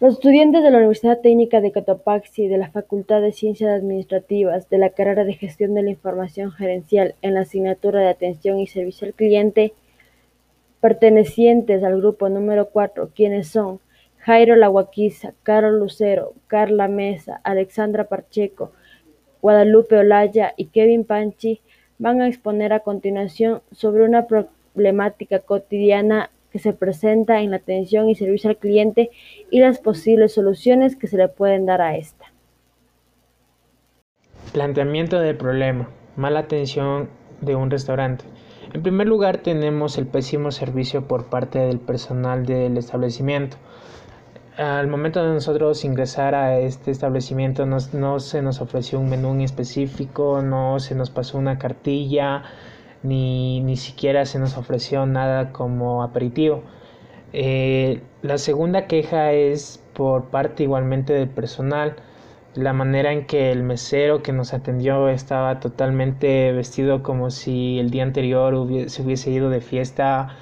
Los estudiantes de la Universidad Técnica de Cotopaxi, de la Facultad de Ciencias Administrativas, de la carrera de Gestión de la Información Gerencial en la asignatura de Atención y Servicio al Cliente, pertenecientes al grupo número 4, quienes son Jairo Laguaquiza, Carol Lucero, Carla Mesa, Alexandra Pacheco, Guadalupe Olaya y Kevin Panchi, van a exponer a continuación sobre una problemática cotidiana que se presenta en la atención y servicio al cliente y las posibles soluciones que se le pueden dar a esta. Planteamiento del problema. Mala atención de un restaurante. En primer lugar tenemos el pésimo servicio por parte del personal del establecimiento. Al momento de nosotros ingresar a este establecimiento no, se nos ofreció un menú en específico, no se nos pasó una cartilla, ni, ni siquiera se nos ofreció nada como aperitivo. Eh, la segunda queja es por parte igualmente del personal, la manera en que el mesero que nos atendió estaba totalmente vestido como si el día anterior se hubiese ido de fiesta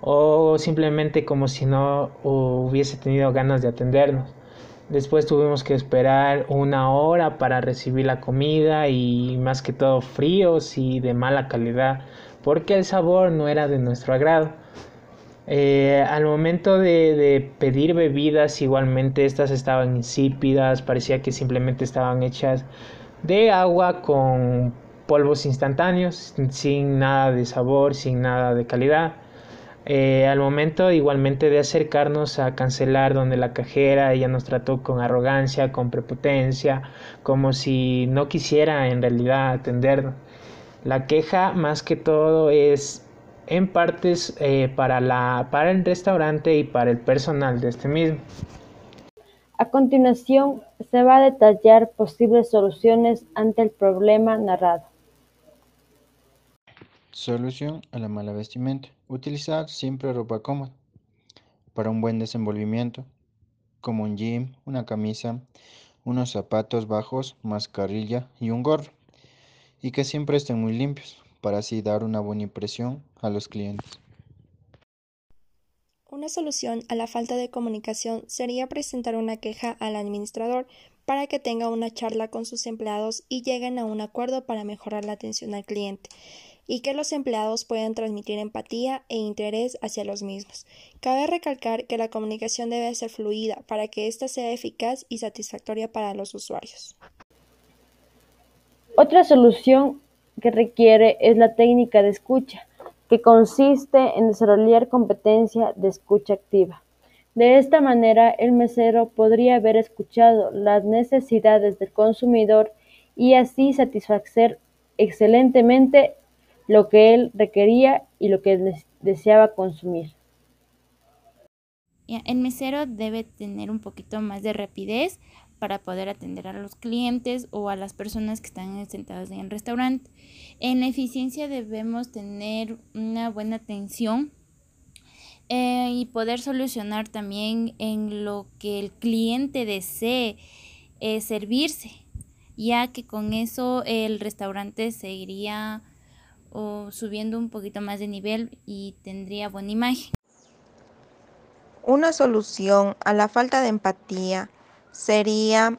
o simplemente como si no hubiese tenido ganas de atendernos. Después tuvimos que esperar una hora para recibir la comida y más que todo fríos y de mala calidad porque el sabor no era de nuestro agrado. Eh, al momento de, de, pedir bebidas igualmente estas estaban insípidas, parecía que simplemente estaban hechas de agua con polvos instantáneos, sin nada de sabor, sin nada de calidad. Eh, al momento igualmente de acercarnos a cancelar donde la cajera ella nos trató con arrogancia, con prepotencia, como si no quisiera en realidad atendernos. La queja más que todo es en partes eh, para, para el restaurante y para el personal de este mismo. A continuación se va a detallar posibles soluciones ante el problema narrado. Solución a la mala vestimenta. Utilizar siempre ropa cómoda para un buen desenvolvimiento, como un jean, una camisa, unos zapatos bajos, mascarilla y un gorro. Y que siempre estén muy limpios, para así dar una buena impresión a los clientes. Una solución a la falta de comunicación sería presentar una queja al administrador para que tenga una charla con sus empleados y lleguen a un acuerdo para mejorar la atención al cliente y que los empleados puedan transmitir empatía e interés hacia los mismos. Cabe recalcar que la comunicación debe ser fluida para que ésta sea eficaz y satisfactoria para los usuarios. Otra solución que requiere es la técnica de escucha, que consiste en desarrollar competencia de escucha activa. De esta manera, el mesero podría haber escuchado las necesidades del consumidor y así satisfacer excelentemente lo que él requería y lo que deseaba consumir. El mesero debe tener un poquito más de rapidez para poder atender a los clientes o a las personas que están sentadas en el restaurante. En la eficiencia debemos tener una buena atención eh, y poder solucionar también en lo que el cliente desee eh, servirse, ya que con eso el restaurante seguiría o subiendo un poquito más de nivel y tendría buena imagen. Una solución a la falta de empatía sería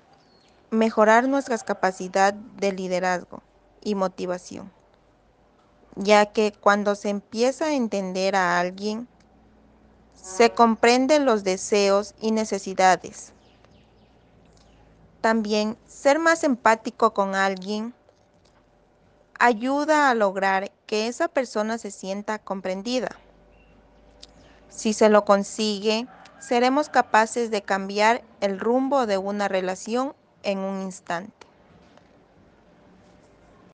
mejorar nuestras capacidades de liderazgo y motivación, ya que cuando se empieza a entender a alguien, se comprenden los deseos y necesidades. También ser más empático con alguien ayuda a lograr que esa persona se sienta comprendida. Si se lo consigue, seremos capaces de cambiar el rumbo de una relación en un instante.